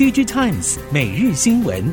DigiTimes 每日新闻。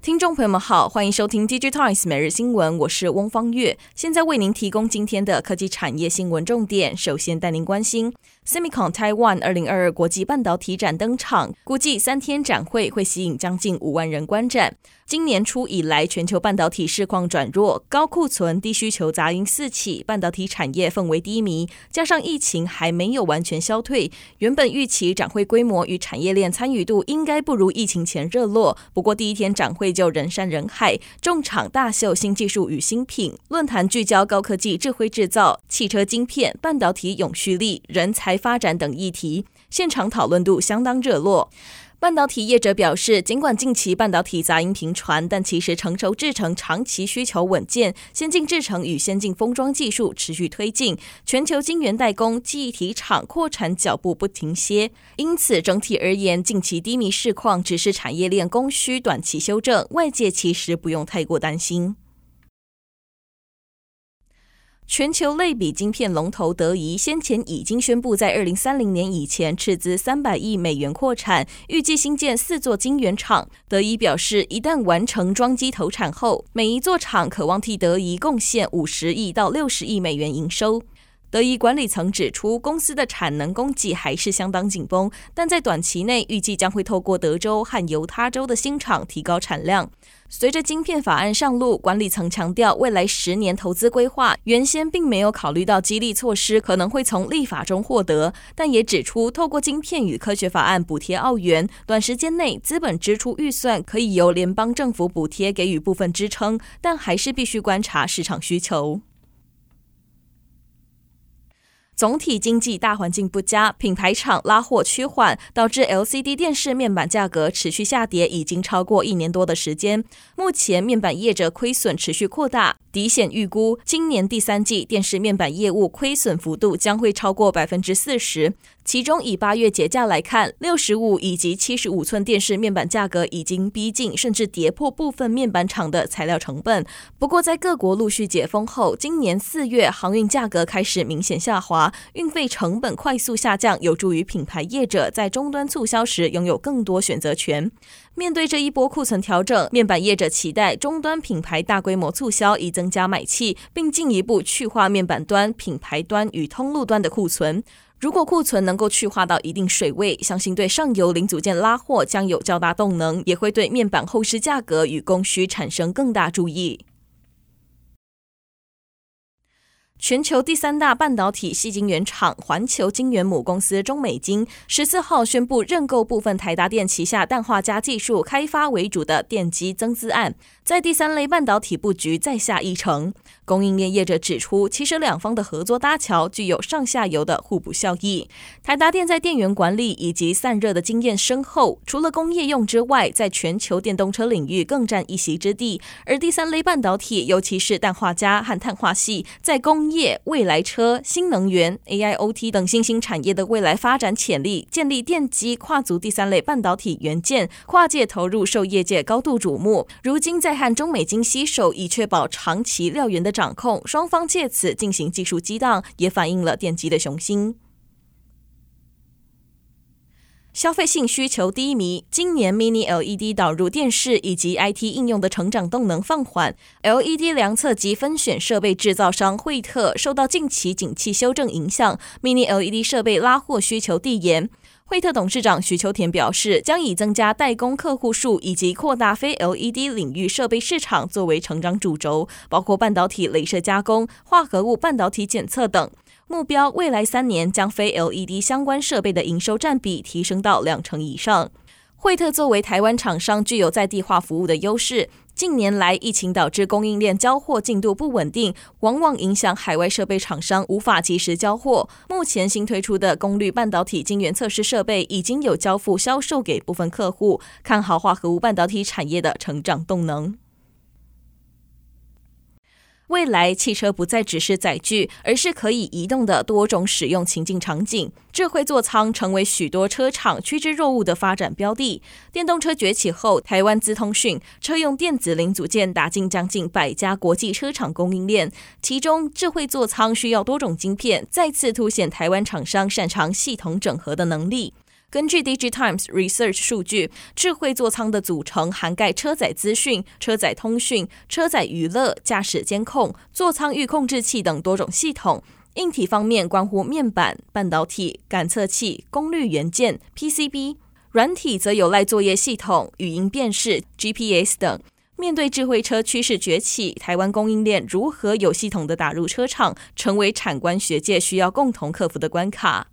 听众朋友们好，欢迎收听 DigiTimes 每日新闻，我是翁方月，现在为您提供今天的科技产业新闻重点。首先带您关心 Semicon Taiwan 二零二二国际半导体展登场，估计三天展会会吸引将近五万人观展。今年初以来，全球半导体市况转弱，高库存、低需求杂音四起，半导体产业氛围低迷。加上疫情还没有完全消退，原本预期展会规模与产业链参与度应该不如疫情前热络。不过第一天展会就人山人海，众场大秀新技术与新品，论坛聚焦高科技、智慧制造、汽车晶片、半导体永续力、人才发展等议题，现场讨论度相当热络。半导体业者表示，尽管近期半导体杂音频传，但其实成熟制程长期需求稳健，先进制程与先进封装技术持续推进，全球晶圆代工、记忆体厂扩产脚步不停歇。因此，整体而言，近期低迷市况只是产业链供需短期修正，外界其实不用太过担心。全球类比晶片龙头德仪先前已经宣布，在二零三零年以前斥资三百亿美元扩产，预计新建四座晶圆厂。德仪表示，一旦完成装机投产后，每一座厂可望替德仪贡献五十亿到六十亿美元营收。德仪管理层指出，公司的产能供给还是相当紧绷，但在短期内预计将会透过德州和犹他州的新厂提高产量。随着晶片法案上路，管理层强调，未来十年投资规划原先并没有考虑到激励措施可能会从立法中获得，但也指出，透过晶片与科学法案补贴澳元，短时间内资本支出预算可以由联邦政府补贴给予部分支撑，但还是必须观察市场需求。总体经济大环境不佳，品牌厂拉货趋缓，导致 LCD 电视面板价格持续下跌，已经超过一年多的时间。目前面板业者亏损持续扩大，底显预估今年第三季电视面板业务亏损幅度将会超过百分之四十。其中以八月节价来看，六十五以及七十五寸电视面板价格已经逼近，甚至跌破部分面板厂的材料成本。不过，在各国陆续解封后，今年四月航运价格开始明显下滑，运费成本快速下降，有助于品牌业者在终端促销时拥有更多选择权。面对这一波库存调整，面板业者期待终端品牌大规模促销，以增增加买气，并进一步去化面板端、品牌端与通路端的库存。如果库存能够去化到一定水位，相信对上游零组件拉货将有较大动能，也会对面板后市价格与供需产生更大注意。全球第三大半导体矽晶圆厂环球晶圆母公司中美晶十四号宣布认购部分台达电旗下氮化镓技术开发为主的电机增资案，在第三类半导体布局再下一城。供应链业者指出，其实两方的合作搭桥具有上下游的互补效益。台达电在电源管理以及散热的经验深厚，除了工业用之外，在全球电动车领域更占一席之地。而第三类半导体，尤其是氮化镓和碳化矽，在工业、未来车、新能源、AIoT 等新兴产业的未来发展潜力，建立电机跨足第三类半导体元件，跨界投入受业界高度瞩目。如今在和中美金携手，以确保长期料源的掌控，双方借此进行技术激荡，也反映了电机的雄心。消费性需求低迷，今年 Mini LED 导入电视以及 IT 应用的成长动能放缓。LED 量测及分选设备制造商惠特受到近期景气修正影响，Mini LED 设备拉货需求递延。惠特董事长徐秋田表示，将以增加代工客户数以及扩大非 LED 领域设备市场作为成长主轴，包括半导体镭射加工、化合物半导体检测等。目标未来三年将非 LED 相关设备的营收占比提升到两成以上。惠特作为台湾厂商，具有在地化服务的优势。近年来，疫情导致供应链交货进度不稳定，往往影响海外设备厂商无法及时交货。目前新推出的功率半导体晶圆测试设备已经有交付销售给部分客户，看好化合物半导体产业的成长动能。未来汽车不再只是载具，而是可以移动的多种使用情境场景。智慧座舱成为许多车厂趋之若鹜的发展标的。电动车崛起后，台湾资通讯车用电子零组件打进将近百家国际车厂供应链，其中智慧座舱需要多种晶片，再次凸显台湾厂商擅长系统整合的能力。根据 DigiTimes Research 数据，智慧座舱的组成涵盖车载资讯、车载通讯、车载娱乐、驾驶监控、座舱域控制器等多种系统。硬体方面，关乎面板、半导体、感测器、功率元件、PCB；软体则有赖作业系统、语音辨识、GPS 等。面对智慧车趋势崛起，台湾供应链如何有系统地打入车厂，成为产官学界需要共同克服的关卡。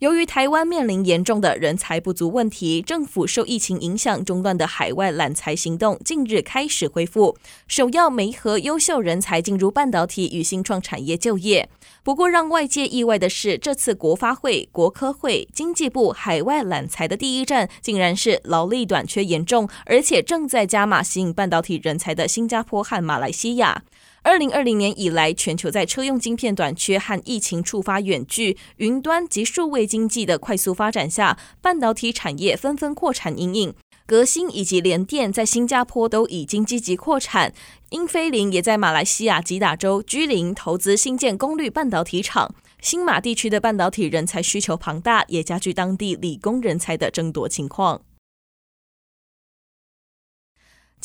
由于台湾面临严重的人才不足问题，政府受疫情影响中断的海外揽才行动近日开始恢复，首要媒合优秀人才进入半导体与新创产业就业。不过，让外界意外的是，这次国发会、国科会、经济部海外揽才的第一站，竟然是劳力短缺严重，而且正在加码吸引半导体人才的新加坡和马来西亚。二零二零年以来，全球在车用晶片短缺和疫情触发远距、云端及数位经济的快速发展下，半导体产业纷纷扩产因应。革新以及联电在新加坡都已经积极扩产，英飞凌也在马来西亚吉打州居林投资新建功率半导体厂。新马地区的半导体人才需求庞大，也加剧当地理工人才的争夺情况。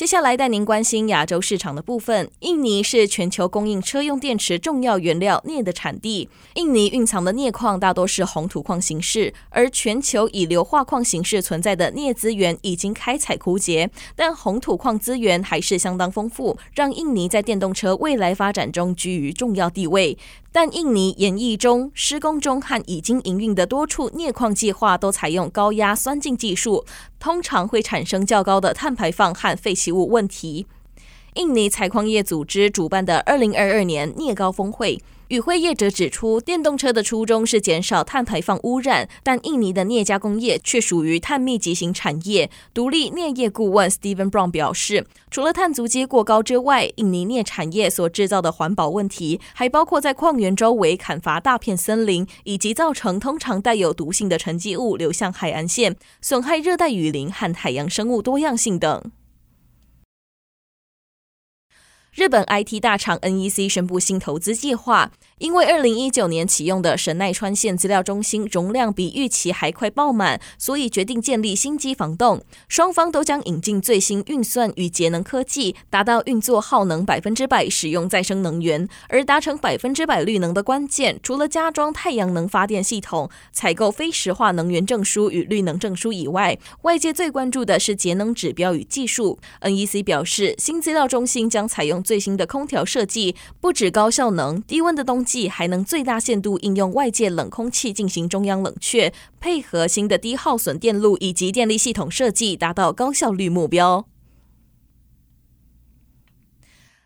接下来带您关心亚洲市场的部分。印尼是全球供应车用电池重要原料镍的产地。印尼蕴藏的镍矿大多是红土矿形式，而全球以硫化矿形式存在的镍资源已经开采枯竭，但红土矿资源还是相当丰富，让印尼在电动车未来发展中居于重要地位。但印尼研议中、施工中和已经营运的多处镍矿计划都采用高压酸净技术，通常会产生较高的碳排放和废弃物问题。印尼采矿业组织主办的二零二二年镍高峰会。与会业者指出，电动车的初衷是减少碳排放污染，但印尼的镍加工业却属于碳密集型产业。独立镍业顾问 Steven Brown 表示，除了碳足迹过高之外，印尼镍产业所制造的环保问题，还包括在矿源周围砍伐大片森林，以及造成通常带有毒性的沉积物流向海岸线，损害热带雨林和海洋生物多样性等。日本 IT 大厂 NEC 宣布新投资计划，因为二零一九年启用的神奈川县资料中心容量比预期还快爆满，所以决定建立新机房栋。双方都将引进最新运算与节能科技，达到运作耗能百分之百使用再生能源。而达成百分之百绿能的关键，除了加装太阳能发电系统、采购非石化能源证书与绿能证书以外，外界最关注的是节能指标与技术。NEC 表示，新资料中心将采用最新的空调设计，不止高效能，低温的冬季还能最大限度应用外界冷空气进行中央冷却，配合新的低耗损电路以及电力系统设计，达到高效率目标。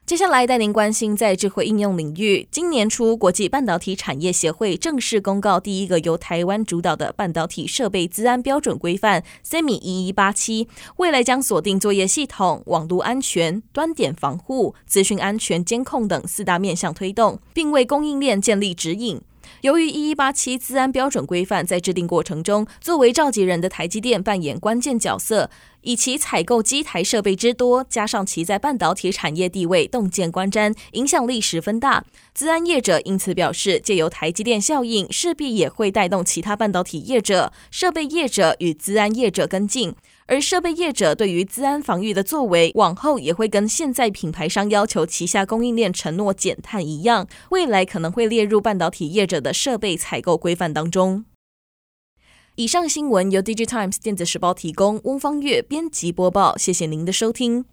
接下来带您关心，在智慧应用领域，今年初，国际半导体产业协会正式公告第一个由台湾主导的半导体设备资安标准规范 SEMI 一一八七，未来将锁定作业系统、网络安全、端点防护、资讯安全监控等四大面向推动，并为供应链建立指引。由于一一八七资安标准规范在制定过程中，作为召集人的台积电扮演关键角色，以其采购机台设备之多，加上其在半导体产业地位洞见观瞻，影响力十分大。资安业者因此表示，借由台积电效应，势必也会带动其他半导体业者、设备业者与资安业者跟进。而设备业者对于资安防御的作为，往后也会跟现在品牌商要求旗下供应链承诺减碳一样，未来可能会列入半导体业者的设备采购规范当中。以上新闻由 DigiTimes 电子时报提供，翁方月编辑播报，谢谢您的收听。